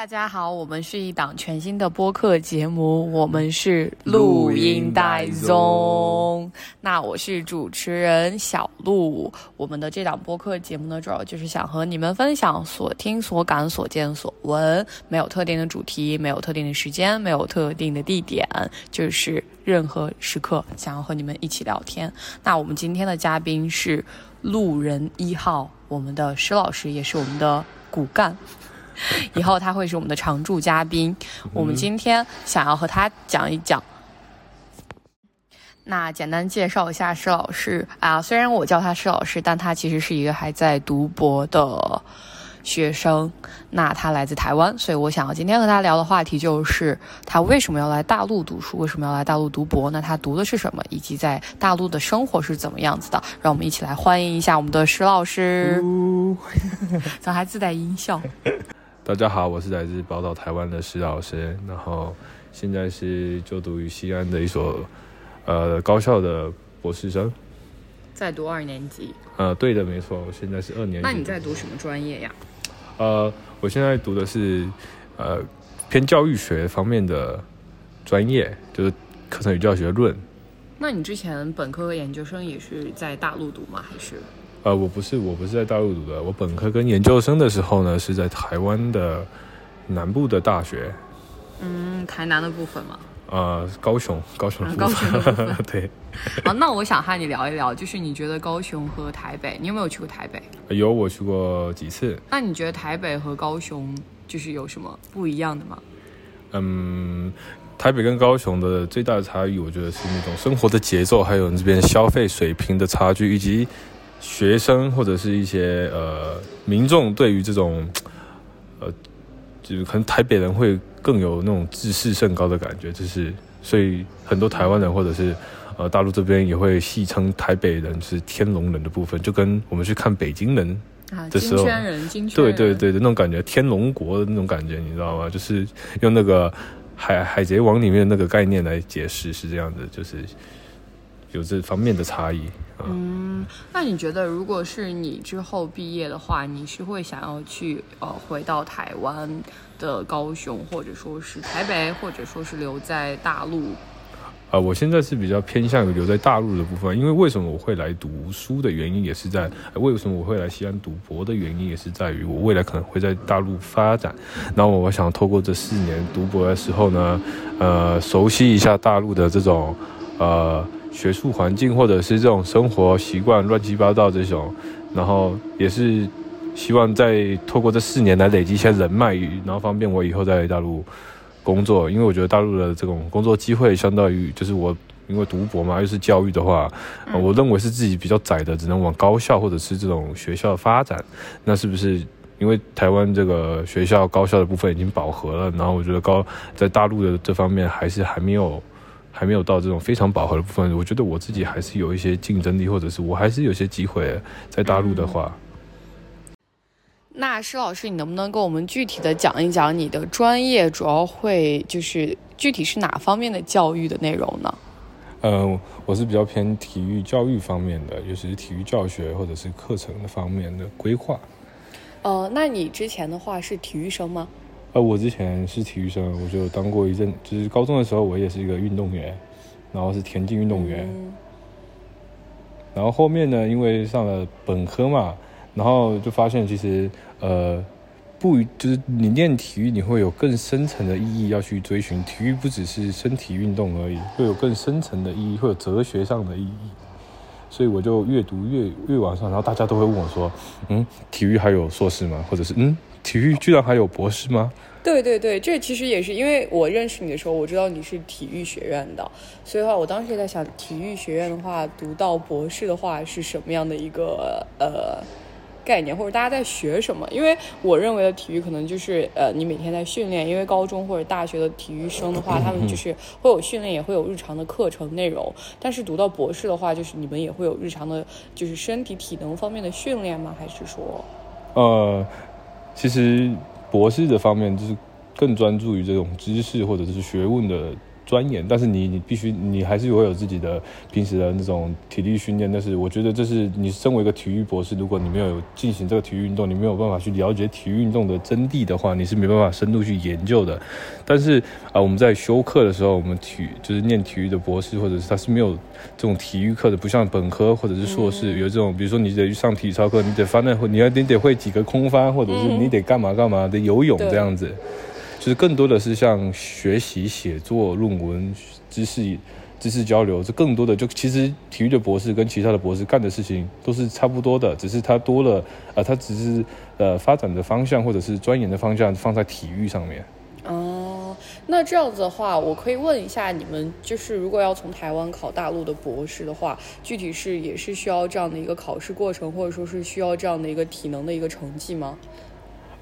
大家好，我们是一档全新的播客节目，我们是录音带中。那我是主持人小鹿。我们的这档播客节目呢，主要就是想和你们分享所听、所感、所见、所闻，没有特定的主题，没有特定的时间，没有特定的地点，就是任何时刻想要和你们一起聊天。那我们今天的嘉宾是路人一号，我们的施老师，也是我们的骨干。以后他会是我们的常驻嘉宾。我们今天想要和他讲一讲。那简单介绍一下施老师啊，虽然我叫他施老师，但他其实是一个还在读博的学生。那他来自台湾，所以我想要今天和他聊的话题就是他为什么要来大陆读书，为什么要来大陆读博？那他读的是什么，以及在大陆的生活是怎么样子的？让我们一起来欢迎一下我们的施老师。怎么还自带音效？大家好，我是来自宝岛台湾的石老师，然后现在是就读于西安的一所呃高校的博士生，在读二年级。呃，对的，没错，我现在是二年级。那你在读什么专业呀？呃，我现在读的是呃偏教育学方面的专业，就是课程与教学论。那你之前本科和研究生也是在大陆读吗？还是？呃，我不是，我不是在大陆读的。我本科跟研究生的时候呢，是在台湾的南部的大学。嗯，台南的部分吗？呃，高雄，高雄，高雄的部分。对。好，那我想和你聊一聊，就是你觉得高雄和台北，你有没有去过台北？有，我去过几次。那你觉得台北和高雄就是有什么不一样的吗？嗯，台北跟高雄的最大的差异，我觉得是那种生活的节奏，还有这边消费水平的差距，以及。学生或者是一些呃民众对于这种呃，就是可能台北人会更有那种自视甚高的感觉，就是所以很多台湾人或者是呃大陆这边也会戏称台北人是天龙人的部分，就跟我们去看北京人的时候，对对对的那种感觉，天龙国的那种感觉，你知道吗？就是用那个海海贼王里面那个概念来解释，是这样子，就是有这方面的差异。嗯，那你觉得，如果是你之后毕业的话，你是会想要去呃回到台湾的高雄，或者说是台北，或者说是留在大陆？啊，我现在是比较偏向于留在大陆的部分，因为为什么我会来读书的原因，也是在为什么我会来西安读博的原因，也是在于我未来可能会在大陆发展。然后我想透过这四年读博的时候呢，呃，熟悉一下大陆的这种呃。学术环境或者是这种生活习惯乱七八糟这种，然后也是希望在透过这四年来累积一些人脉，然后方便我以后在大陆工作。因为我觉得大陆的这种工作机会相当于就是我因为读博嘛，又是教育的话，我认为是自己比较窄的，只能往高校或者是这种学校发展。那是不是因为台湾这个学校高校的部分已经饱和了？然后我觉得高在大陆的这方面还是还没有。还没有到这种非常饱和的部分，我觉得我自己还是有一些竞争力，或者是我还是有些机会在大陆的话。那施老师，你能不能跟我们具体的讲一讲你的专业主要会就是具体是哪方面的教育的内容呢？嗯，我是比较偏体育教育方面的，尤其是体育教学或者是课程的方面的规划。呃，那你之前的话是体育生吗？呃，我之前是体育生，我就当过一阵，就是高中的时候，我也是一个运动员，然后是田径运动员。然后后面呢，因为上了本科嘛，然后就发现其实呃，不就是你练体育，你会有更深层的意义要去追寻。体育不只是身体运动而已，会有更深层的意义，会有哲学上的意义。所以我就越读越越往上，然后大家都会问我说：“嗯，体育还有硕士吗？或者是嗯？”体育居然还有博士吗？对对对，这其实也是因为我认识你的时候，我知道你是体育学院的，所以的话我当时也在想，体育学院的话，读到博士的话是什么样的一个呃概念，或者大家在学什么？因为我认为的体育可能就是呃你每天在训练，因为高中或者大学的体育生的话，他们就是会有训练，也会有日常的课程内容。但是读到博士的话，就是你们也会有日常的，就是身体体能方面的训练吗？还是说呃？其实博士的方面就是更专注于这种知识或者是学问的钻研，但是你你必须你还是会有自己的平时的那种体力训练。但是我觉得这是你身为一个体育博士，如果你没有进行这个体育运动，你没有办法去了解体育运动的真谛的话，你是没办法深度去研究的。但是啊，我们在修课的时候，我们体就是念体育的博士，或者是他是没有这种体育课的，不像本科或者是硕士有这种，比如说你得去上体操课，你得翻那，你要你得会几个空翻，或者是你得干嘛干嘛的游泳这样子。就是更多的是像学习写作、论文、知识、知识交流，这更多的就其实体育的博士跟其他的博士干的事情都是差不多的，只是他多了呃，他只是呃发展的方向或者是钻研的方向放在体育上面。哦，那这样子的话，我可以问一下你们，就是如果要从台湾考大陆的博士的话，具体是也是需要这样的一个考试过程，或者说是需要这样的一个体能的一个成绩吗？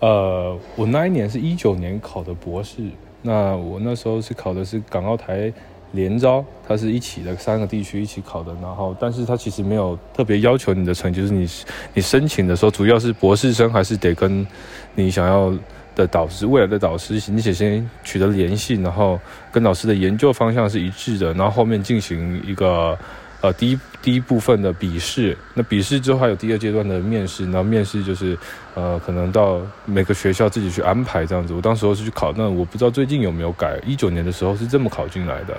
呃，我那一年是一九年考的博士，那我那时候是考的是港澳台联招，它是一起的三个地区一起考的，然后但是它其实没有特别要求你的成绩，就是你你申请的时候，主要是博士生还是得跟你想要的导师未来的导师，你且先取得联系，然后跟老师的研究方向是一致的，然后后面进行一个。呃，第一第一部分的笔试，那笔试之后还有第二阶段的面试，然后面试就是，呃，可能到每个学校自己去安排这样子。我当时候是去考，那我不知道最近有没有改。一九年的时候是这么考进来的。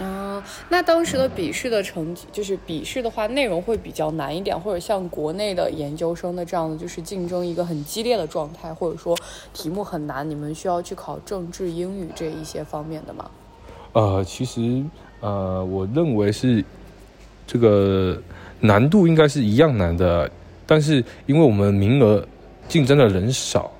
哦，那当时的笔试的成绩，就是笔试的话，内容会比较难一点，或者像国内的研究生的这样的，就是竞争一个很激烈的状态，或者说题目很难，你们需要去考政治、英语这一些方面的吗？呃，其实呃，我认为是。这个难度应该是一样难的，但是因为我们名额竞争的人少，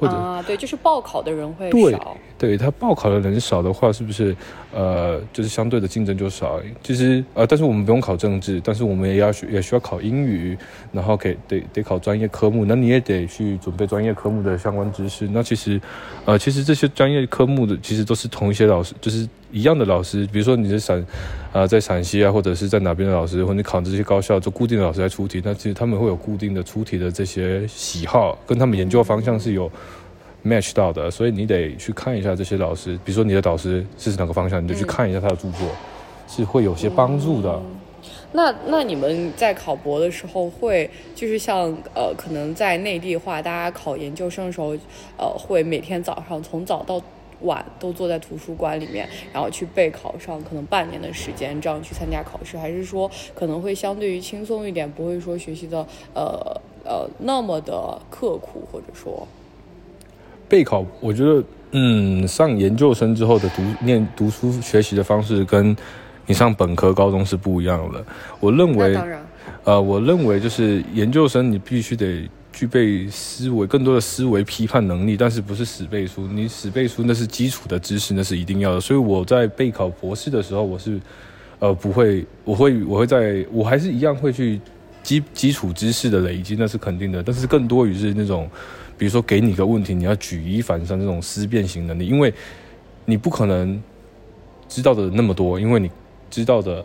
或者啊，对，就是报考的人会少。对他报考的人少的话，是不是呃，就是相对的竞争就少？其实呃，但是我们不用考政治，但是我们也要学，也需要考英语，然后给得得考专业科目，那你也得去准备专业科目的相关知识。那其实呃，其实这些专业科目的其实都是同一些老师，就是一样的老师。比如说你是陕啊，在陕西啊，或者是在哪边的老师，或者你考这些高校，就固定的老师来出题。那其实他们会有固定的出题的这些喜好，跟他们研究方向是有。match 到的，所以你得去看一下这些老师，比如说你的导师是哪个方向，你就去看一下他的著作，是会有些帮助的。那那你们在考博的时候，会就是像呃，可能在内地的话，大家考研究生的时候，呃，会每天早上从早到晚都坐在图书馆里面，然后去备考上可能半年的时间，这样去参加考试，还是说可能会相对于轻松一点，不会说学习的呃呃那么的刻苦，或者说。备考，我觉得，嗯，上研究生之后的读念读书学习的方式，跟你上本科高中是不一样的。我认为，呃，我认为就是研究生你必须得具备思维，更多的思维批判能力，但是不是死背书。你死背书那是基础的知识，那是一定要的。所以我在备考博士的时候，我是，呃，不会，我会，我会在我还是一样会去基基础知识的累积，那是肯定的。但是更多于是那种。比如说，给你个问题，你要举一反三这种思辨型能力，因为你不可能知道的那么多，因为你知道的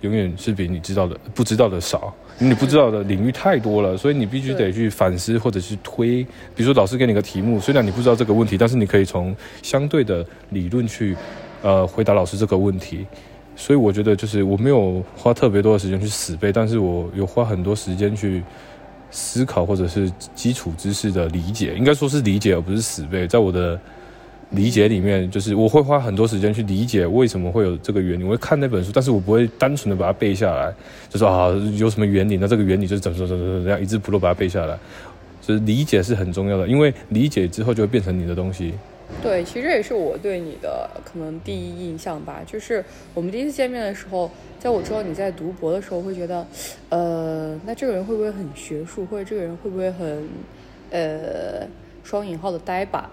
永远是比你知道的不知道的少，你不知道的领域太多了，所以你必须得去反思或者是推。比如说，老师给你个题目，虽然你不知道这个问题，但是你可以从相对的理论去呃回答老师这个问题。所以我觉得，就是我没有花特别多的时间去死背，但是我有花很多时间去。思考或者是基础知识的理解，应该说是理解而不是死背。在我的理解里面，就是我会花很多时间去理解为什么会有这个原理。我会看那本书，但是我不会单纯的把它背下来，就说啊有什么原理，那这个原理就是怎么怎么怎么怎么样，一字不漏把它背下来。就是理解是很重要的，因为理解之后就会变成你的东西。对，其实也是我对你的可能第一印象吧。就是我们第一次见面的时候，在我知道你在读博的时候，会觉得，呃，那这个人会不会很学术，或者这个人会不会很，呃，双引号的呆板？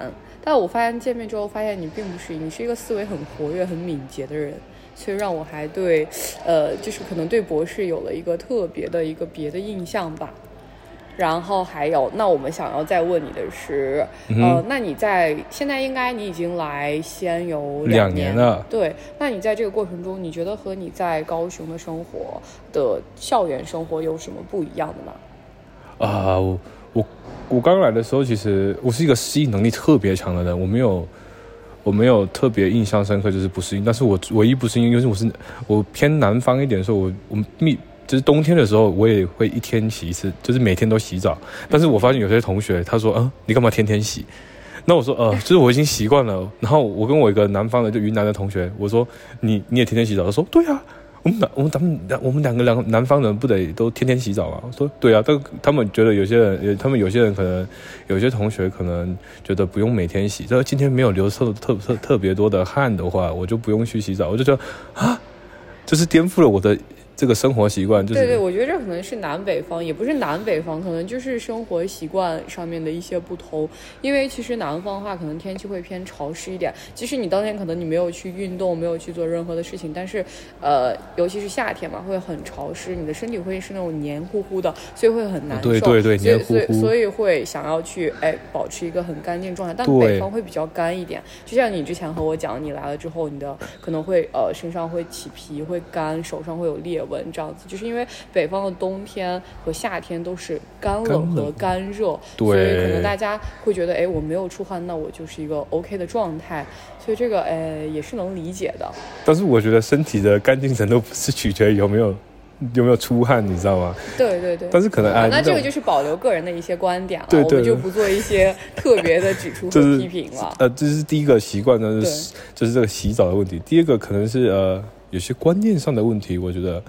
但我发现见面之后，发现你并不是，你是一个思维很活跃、很敏捷的人，所以让我还对，呃，就是可能对博士有了一个特别的一个别的印象吧。然后还有，那我们想要再问你的是，呃，那你在现在应该你已经来西安有两年了，对？那你在这个过程中，你觉得和你在高雄的生活的校园生活有什么不一样的吗？啊，我我我刚来的时候，其实我是一个适应能力特别强的人，我没有我没有特别印象深刻，就是不适应。但是我唯一不适应，因为我是我偏南方一点的时候，我我密就是冬天的时候，我也会一天洗一次，就是每天都洗澡。但是我发现有些同学他说，嗯，你干嘛天天洗？那我说，呃，就是我已经习惯了。然后我跟我一个南方的就云南的同学，我说，你你也天天洗澡？他说，对啊。我们我们咱们我们两个两南方人不得都天天洗澡啊？我？说对啊，但他们觉得有些人，他们有些人可能有些同学可能觉得不用每天洗。这今天没有流特特特特别多的汗的话，我就不用去洗澡。我就觉得啊，这是颠覆了我的。这个生活习惯就是对对，我觉得这可能是南北方，也不是南北方，可能就是生活习惯上面的一些不同。因为其实南方的话，可能天气会偏潮湿一点。即使你当天可能你没有去运动，没有去做任何的事情，但是呃，尤其是夏天嘛，会很潮湿，你的身体会是那种黏糊糊的，所以会很难受。对对对，黏糊糊。所以会想要去哎保持一个很干净状态。但北方会比较干一点，就像你之前和我讲，你来了之后，你的可能会呃身上会起皮，会干，手上会有裂。纹这样子，就是因为北方的冬天和夏天都是干冷和干热，所以可能大家会觉得，哎，我没有出汗，那我就是一个 OK 的状态，所以这个，哎，也是能理解的。但是我觉得身体的干净程度不是取决于有没有有没有出汗，你知道吗？对对对。但是可能，那这个就是保留个人的一些观点了，我们就不做一些特别的指出 和批评了。呃，这是第一个习惯呢，是就是这个洗澡的问题。第二个可能是呃。有些观念上的问题，我觉得，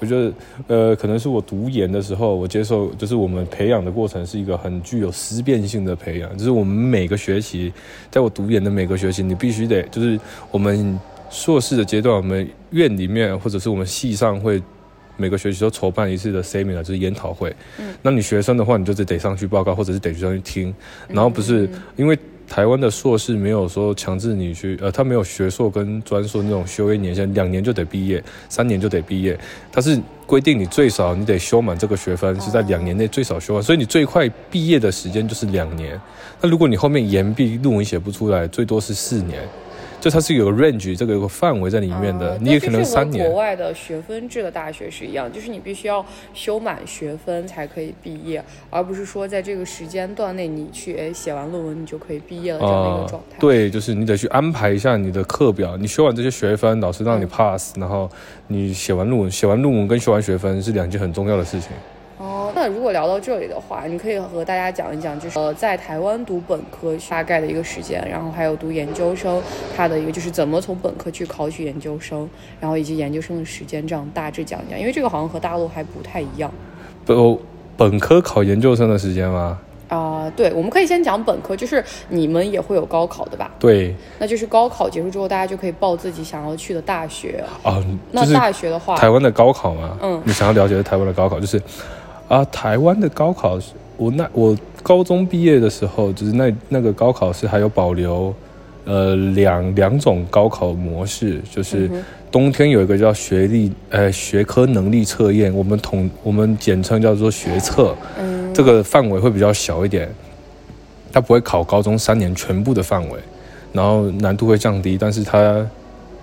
我觉得，呃，可能是我读研的时候，我接受，就是我们培养的过程是一个很具有思辨性的培养，就是我们每个学期，在我读研的每个学期，你必须得，就是我们硕士的阶段，我们院里面或者是我们系上会每个学期都筹办一次的 seminar，就是研讨会。嗯。那你学生的话，你就是得上去报告，或者是得上去听，然后不是因为。台湾的硕士没有说强制你去，呃，他没有学硕跟专硕那种修一年限，两年就得毕业，三年就得毕业。他是规定你最少你得修满这个学分，是在两年内最少修完，所以你最快毕业的时间就是两年。那如果你后面延毕，论文写不出来，最多是四年。就它是有个 range，这个有个范围在里面的，你也可能三年。国外的学分制的大学是一样，就是你必须要修满学分才可以毕业，而不是说在这个时间段内你去诶写完论文你就可以毕业了这样的一个状态。对，就是你得去安排一下你的课表，你修完这些学分，老师让你 pass，然后你写完论文，写完论文跟修完学分是两件很重要的事情。那如果聊到这里的话，你可以和大家讲一讲，就是呃，在台湾读本科大概的一个时间，然后还有读研究生，它的一个就是怎么从本科去考取研究生，然后以及研究生的时间，这样大致讲讲，因为这个好像和大陆还不太一样。不，本科考研究生的时间吗？啊，对，我们可以先讲本科，就是你们也会有高考的吧？对，那就是高考结束之后，大家就可以报自己想要去的大学啊。那大学的话，台湾的高考吗？嗯，你想要了解的台湾的高考就是。啊，台湾的高考，我那我高中毕业的时候，就是那那个高考是还有保留，呃，两两种高考模式，就是冬天有一个叫学历呃学科能力测验，我们统我们简称叫做学测，这个范围会比较小一点，它不会考高中三年全部的范围，然后难度会降低，但是它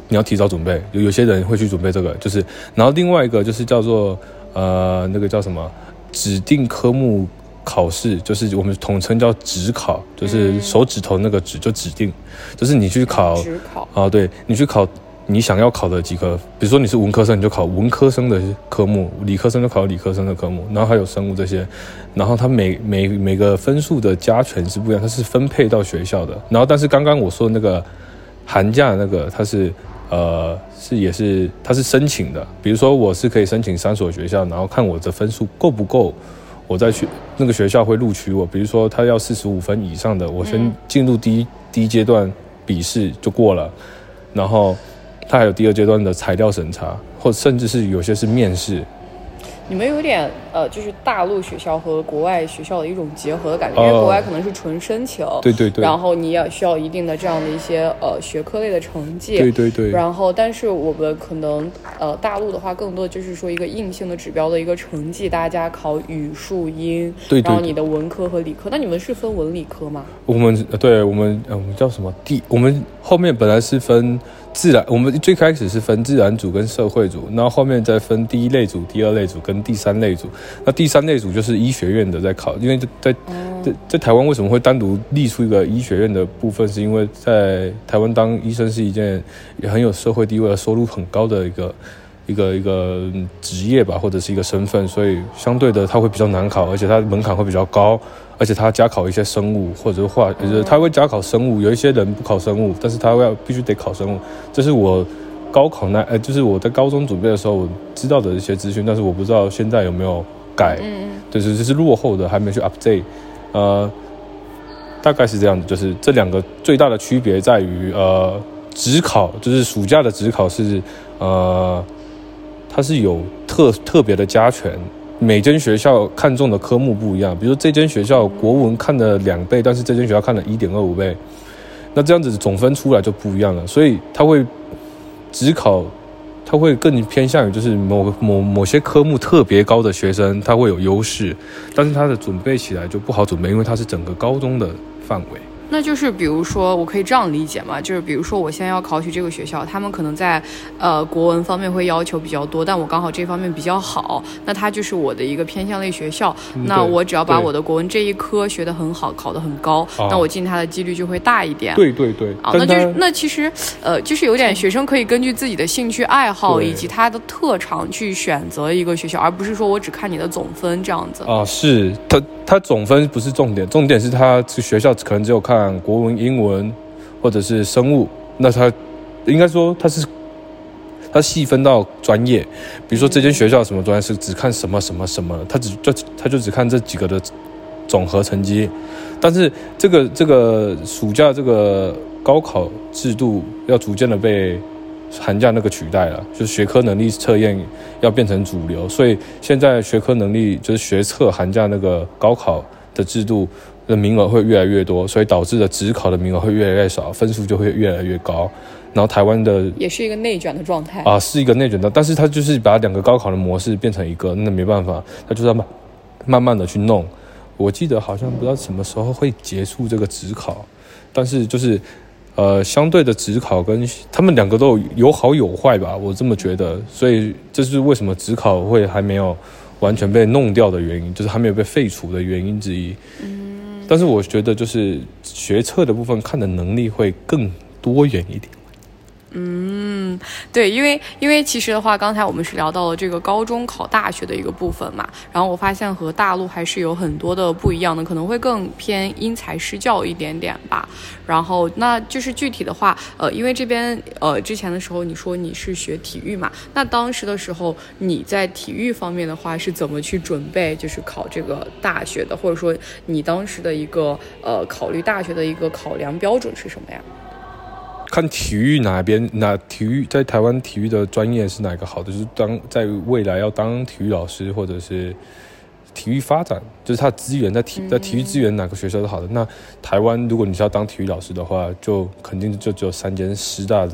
你要提早准备，有有些人会去准备这个，就是然后另外一个就是叫做呃那个叫什么？指定科目考试就是我们统称叫指考，就是手指头那个指就指定，就是你去考啊，对你去考你想要考的几科，比如说你是文科生，你就考文科生的科目；理科生就考理科生的科目，然后还有生物这些。然后它每每每个分数的加权是不一样，它是分配到学校的。然后但是刚刚我说的那个寒假那个，它是。呃，是也是，他是申请的。比如说，我是可以申请三所学校，然后看我的分数够不够，我再去那个学校会录取我。比如说，他要四十五分以上的，我先进入第一第一阶段笔试就过了，然后他还有第二阶段的材料审查，或甚至是有些是面试。你们有点呃，就是大陆学校和国外学校的一种结合的感觉，因为国外可能是纯申请，对对对，然后你也需要一定的这样的一些呃学科类的成绩，对对对，然后但是我们可能呃大陆的话，更多的就是说一个硬性的指标的一个成绩，大家考语数英，对对，然后你的文科和理科，那你们是分文理科吗？我们对我们呃我们叫什么第我们后面本来是分。自然，我们最开始是分自然组跟社会组，然后后面再分第一类组、第二类组跟第三类组。那第三类组就是医学院的在考，因为在在在台湾为什么会单独立出一个医学院的部分？是因为在台湾当医生是一件也很有社会地位、收入很高的一个一个一个职业吧，或者是一个身份，所以相对的他会比较难考，而且他门槛会比较高，而且他加考一些生物或者是化，就是他会加考生物，有一些人不考生物，但是他要必须得考生物，这是我高考那呃，就是我在高中准备的时候我知道的一些资讯，但是我不知道现在有没有改，嗯对，就是落后的，还没去 update，呃，大概是这样子，就是这两个最大的区别在于，呃，职考就是暑假的职考是，呃，它是有特特别的加权，每间学校看中的科目不一样，比如说这间学校国文看了两倍，但是这间学校看了一点二五倍，那这样子总分出来就不一样了，所以它会职考。他会更偏向于就是某某某些科目特别高的学生，他会有优势，但是他的准备起来就不好准备，因为他是整个高中的范围。那就是比如说，我可以这样理解嘛？就是比如说，我现在要考取这个学校，他们可能在呃国文方面会要求比较多，但我刚好这方面比较好，那它就是我的一个偏向类学校。那我只要把我的国文这一科学得很好，考得很高，啊那我进它的几率就会大一点。对对对，啊，那就是那其实，呃，就是有点学生可以根据自己的兴趣爱好以及他的特长去选择一个学校，而不是说我只看你的总分这样子。啊，是他他总分不是重点，重点是他这学校可能只有看国文、英文或者是生物，那它应该说它是它细分到专业，比如说这间学校什么专业是只看什么什么什么，它只就它就只看这几个的总和成绩，但是这个这个暑假这个高考制度要逐渐的被寒假那个取代了，就是学科能力测验要变成主流，所以现在学科能力就是学测寒假那个高考的制度的名额会越来越多，所以导致的职考的名额会越来越少，分数就会越来越高。然后台湾的也是一个内卷的状态。啊是一个内卷的，但是它就是把两个高考的模式变成一个，那没办法，它就是要慢慢慢的去弄。我记得好像不知道什么时候会结束这个职考，但是就是呃相对的职考跟他们两个都有有好有坏吧，我这么觉得，所以这是为什么职考会还没有完全被弄掉的原因，就是还没有被废除的原因之一。嗯，但是我觉得就是学测的部分看的能力会更多元一点。嗯对，因为因为其实的话，刚才我们是聊到了这个高中考大学的一个部分嘛，然后我发现和大陆还是有很多的不一样的，可能会更偏因材施教一点点吧。然后那就是具体的话，呃，因为这边呃之前的时候你说你是学体育嘛，那当时的时候你在体育方面的话是怎么去准备，就是考这个大学的，或者说你当时的一个呃考虑大学的一个考量标准是什么呀？看体育哪边哪体育在台湾体育的专业是哪个好的，就是当在未来要当体育老师或者是体育发展，就是他资源在体在体育资源哪个学校是好的。那台湾如果你是要当体育老师的话，就肯定就只有三间师大的。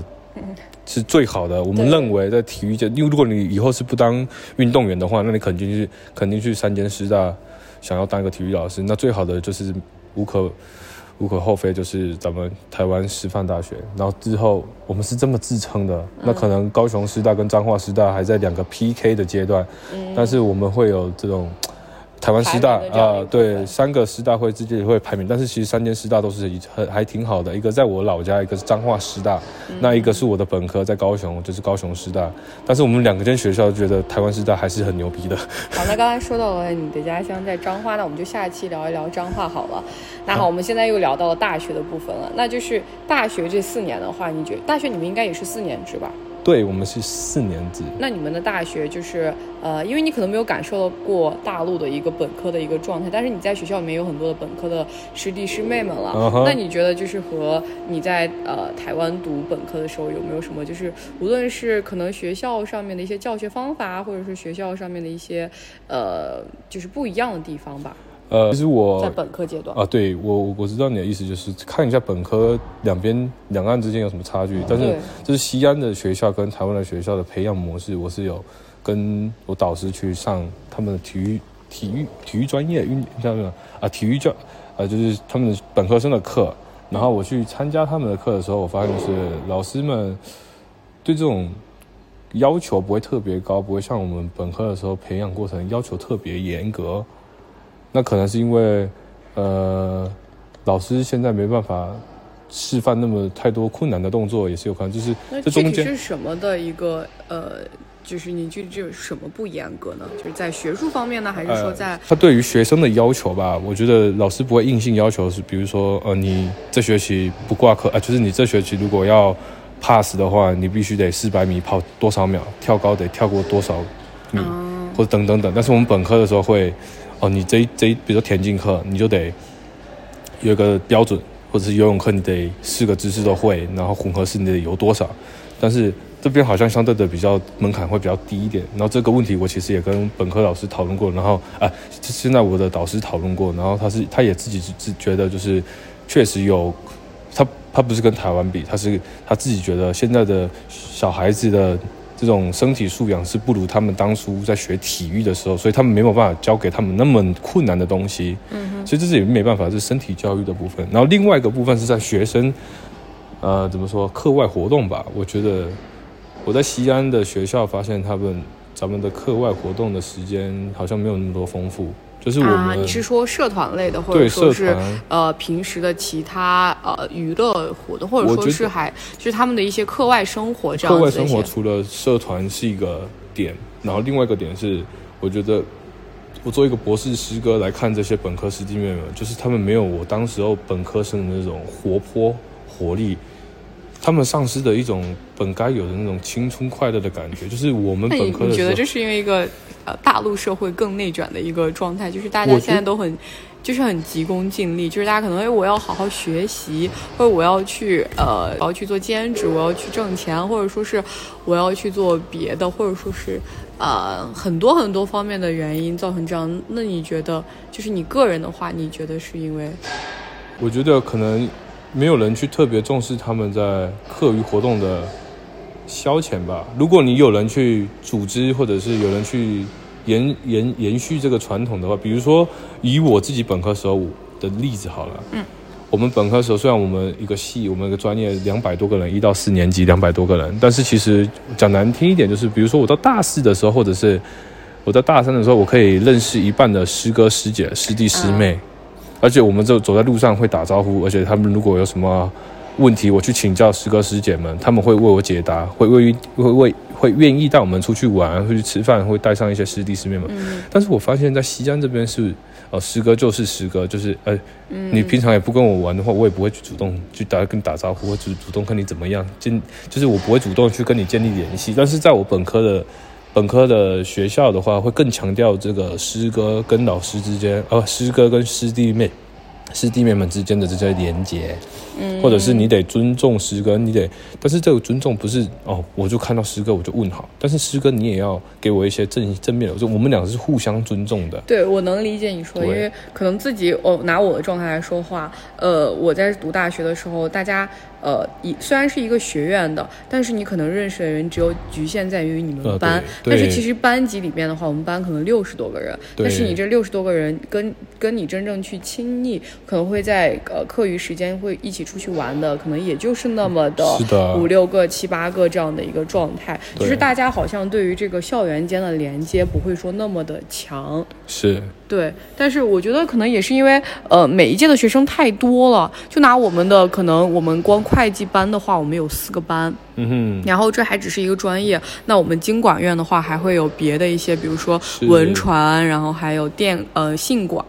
是最好的，我们认为在体育界，因为如果你以后是不当运动员的话，那你肯定是肯定去三间师大，想要当一个体育老师，那最好的就是无可无可厚非，就是咱们台湾师范大学。然后之后我们是这么自称的，那可能高雄师大跟彰化师大还在两个 PK 的阶段，但是我们会有这种。台湾师大啊、对，三个师大会之间会排名，但是其实三间师大都是一很还挺好的，一个在我老家，一个是彰化师大，那一个是我的本科在高雄，就是高雄师大。但是我们两个间学校觉得台湾师大还是很牛逼的。好，那刚才说到了你的家乡在彰化，那我们就下一期聊一聊彰化好了。那好，我们现在又聊到了大学的部分了。那就是大学这四年的话，你觉得大学你们应该也是四年制吧？对我们是四年级，那你们的大学就是呃，因为你可能没有感受到过大陆的一个本科的一个状态，但是你在学校里面有很多的本科的师弟师妹们了。那你觉得就是和你在呃台湾读本科的时候有没有什么就是无论是可能学校上面的一些教学方法，或者是学校上面的一些呃就是不一样的地方吧？呃，其实我在我本科阶段。啊，对我我知道你的意思，就是看一下本科两边两岸之间有什么差距。但是对就是西安的学校跟台湾的学校的培养模式，我是有跟我导师去上他们的体育体育体育专业运叫什么啊体育教啊就是他们的本科生的课。然后我去参加他们的课的时候，我发现是老师们对这种要求不会特别高，不会像我们本科的时候培养过程要求特别严格。那可能是因为，呃，老师现在没办法示范那么太多困难的动作，也是有可能。就是那具体这中间是什么的一个呃，就是你具体这有什么不严格呢？就是在学术方面呢，还是说在呃、他对于学生的要求吧，我觉得老师不会硬性要求是，比如说呃，你这学期不挂科啊、呃，就是你这学期如果要 pass 的话，你必须得四百米跑多少秒，跳高得跳过多少米，嗯或者等等等。但是我们本科的时候会，哦，你这这比如说田径课，你就得有一个标准，或者是游泳课你得四个姿势都会，然后混合式你得游多少。但是这边好像相对的比较门槛会比较低一点。然后这个问题我其实也跟本科老师讨论过，然后啊，现在我的导师讨论过，然后他是他也自己自觉得就是确实有。他他不是跟台湾比，他是他自己觉得现在的小孩子的这种身体素养是不如他们当初在学体育的时候，所以他们没有办法教给他们那么困难的东西。嗯，所以这是也没办法，这是身体教育的部分。然后另外一个部分是在学生，呃，怎么说课外活动吧？我觉得我在西安的学校发现，他们咱们的课外活动的时间好像没有那么多丰富。就是我们、啊，你是说社团类的，或者说是呃平时的其他呃娱乐活动，或者说是还就是他们的一些课外生活这样课外生活除了社团是一个点，然后另外一个点是，我觉得我作为一个博士师哥来看这些本科师弟妹们，就是他们没有我当时候本科生的那种活泼活力，他们丧失的一种本该有的那种青春快乐的感觉，就是我们本科的时候你觉得这是因为一个呃大陆社会更内卷的一个状态，就是大家现在都很就是很急功近利，就是大家可能哎我要好好学习，或者我要去呃我要去做兼职，我要去挣钱，或者说是我要去做别的，或者说是呃很多很多方面的原因造成这样。那你觉得就是你个人的话，你觉得是因为我觉得可能没有人去特别重视他们在课余活动的消遣吧。如果你有人去组织，或者是有人去延延延续这个传统的话，比如说以我自己本科时候的例子好了，嗯，我们本科时候虽然我们一个系，我们一个专业两百多个人，一到四年级两百多个人，但是其实讲难听一点，就是比如说我到大四的时候，或者是我在大三的时候，我可以认识一半的师哥师姐、师弟师妹。而且我们就走在路上会打招呼，而且他们如果有什么问题，我去请教师哥师姐们，他们会为我解答，会为会为会愿意带我们出去玩，会去吃饭，会带上一些师弟师妹们。嗯但是我发现，在西安这边是，呃，师哥就是师哥，就是呃，嗯你平常也不跟我玩的话，我也不会去主动去打跟你打招呼，或主主动跟你怎么样建，就是我不会主动去跟你建立联系。但是在我本科的本科的学校的话，会更强调这个师哥跟老师之间，呃，师哥跟师弟妹。师弟妹们之间的这些连接，嗯或者是你得尊重师哥，你得，但是这个尊重不是哦，我就看到师哥我就问好，但是师哥你也要给我一些正正面的，就我们两个是互相尊重的。对，我能理解你说，因为可能自己，我、拿我的状态来说话，呃，我在读大学的时候，大家，呃，一虽然是一个学院的，但是你可能认识的人只有局限在于你们呃班，但是其实班级里面的话，我们班可能六十多个人，但是你这六十多个人跟跟你真正去亲密，可能会在呃课余时间会一起出去玩的，可能也就是那么的五六个、七八个这样的一个状态，就是大家好像对于这个校园间的连接不会说那么的强。是，对，但是我觉得可能也是因为，呃，每一届的学生太多了。就拿我们的，可能我们光会计班的话，我们有四个班，嗯哼，然后这还只是一个专业。那我们经管院的话，还会有别的一些，比如说文传，然后还有电呃信管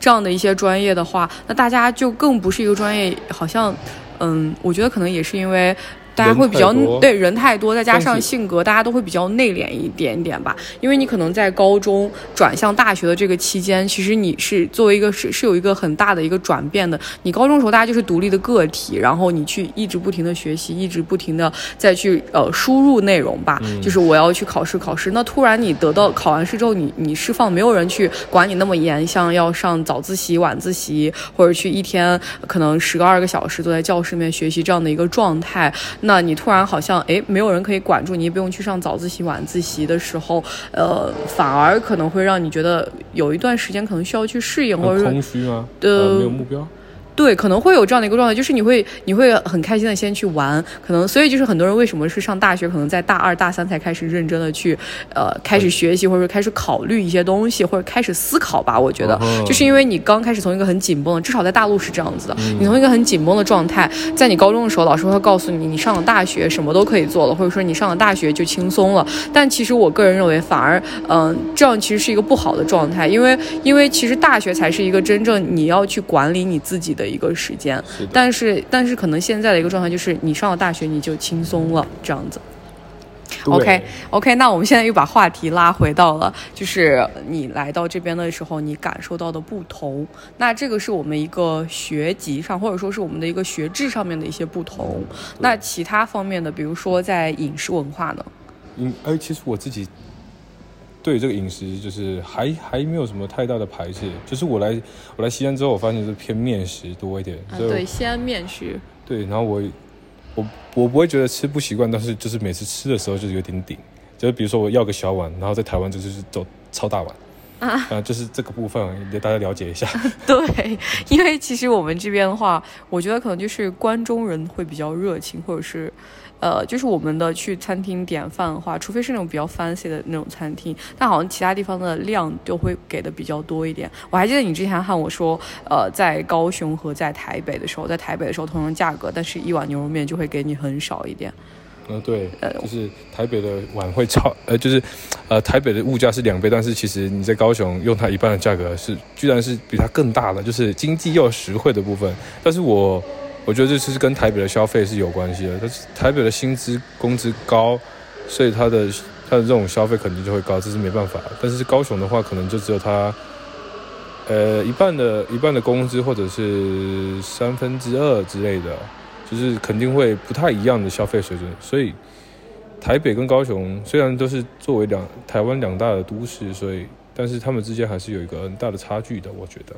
这样的一些专业的话，那大家就更不是一个专业，好像，嗯，我觉得可能也是因为。大家会比较人对人太多，再加上性格，大家都会比较内敛一点点吧。因为你可能在高中转向大学的这个期间，其实你是作为一个是是有一个很大的一个转变的。你高中的时候大家就是独立的个体，然后你去一直不停的学习，一直不停的再去呃输入内容吧。就是我要去考试考试，那突然你得到考完试之后，你你释放，没有人去管你那么严，像要上早自习、晚自习，或者去一天可能十个二个小时坐在教室里面学习这样的一个状态，那你突然好像哎没有人可以管住你，也不用去上早自习、晚自习的时候，呃，反而可能会让你觉得有一段时间可能需要去适应，或者很是空虚吗？呃呃，没有目标。对，可能会有这样的一个状态，就是你会你会很开心的先去玩，可能所以就是很多人为什么是上大学，可能在大二大三才开始认真的去呃开始学习或者说开始考虑一些东西或者开始思考吧。我觉得就是因为你刚开始从一个很紧绷的，至少在大陆是这样子的，你从一个很紧绷的状态，在你高中的时候，老师会告诉你，你上了大学什么都可以做了，或者说你上了大学就轻松了。但其实我个人认为，反而嗯、这样其实是一个不好的状态，因为因为其实大学才是一个真正你要去管理你自己的一个时间。是但是但是可能现在的一个状态就是，你上了大学你就轻松了，这样子。OK OK，那我们现在又把话题拉回到了，就是你来到这边的时候，你感受到的不同。那这个是我们一个学籍上，或者说是我们的一个学制上面的一些不同。那其他方面的，比如说在饮食文化呢？嗯哎，其实我自己对这个饮食就是还还没有什么太大的排斥，就是我来我来西安之后，我发现是偏面食多一点，啊，对，西安面食。对，然后我我我不会觉得吃不习惯，但是就是每次吃的时候就是有点顶，就是比如说我要个小碗，然后在台湾就是走超大碗。啊、就是这个部分，给大家了解一下。对，因为其实我们这边的话，我觉得可能就是关中人会比较热情，或者是，呃，就是我们的去餐厅点饭的话，除非是那种比较 fancy 的那种餐厅，但好像其他地方的量都会给的比较多一点。我还记得你之前和我说，呃，在高雄和在台北的时候，在台北的时候同样价格，但是一碗牛肉面就会给你很少一点。嗯，对，就是台北的碗会超，呃，就是，呃，台北的物价是两倍，但是其实你在高雄用它一半的价格是，居然是比它更大的，就是经济又实惠的部分。但是我我觉得这是跟台北的消费是有关系的，但是台北的薪资工资高，所以它的它的这种消费肯定就会高，这是没办法。但是高雄的话，可能就只有它。呃，一半的一半的工资，或者是三分之二之类的，就是肯定会不太一样的消费水准。所以，台北跟高雄虽然都是作为两台湾两大的都市，所以但是他们之间还是有一个很大的差距的，我觉得。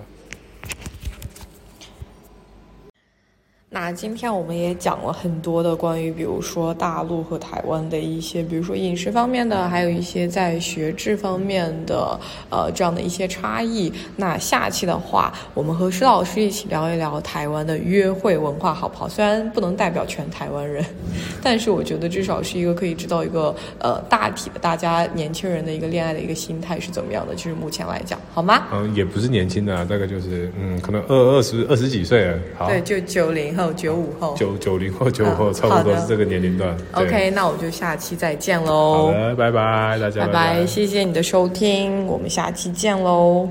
那今天我们也讲了很多的关于，比如说大陆和台湾的一些，比如说饮食方面的，还有一些在学制方面的，呃，这样的一些差异。那下期的话，我们和施老师一起聊一聊台湾的约会文化，好不好？虽然不能代表全台湾人，但是我觉得至少是一个可以知道一个呃大体的大家年轻人的一个恋爱的一个心态是怎么样的，就是目前来讲，好吗？嗯，也不是年轻的、啊，大概就是嗯，可能二二十二十几岁了。好，对，就九零后、九五后。九九零后、九五后，嗯差不多是这个年龄段。OK，那我就下期再见好喽。的，拜拜，大家拜拜，谢谢你的收听，我们下期见喽。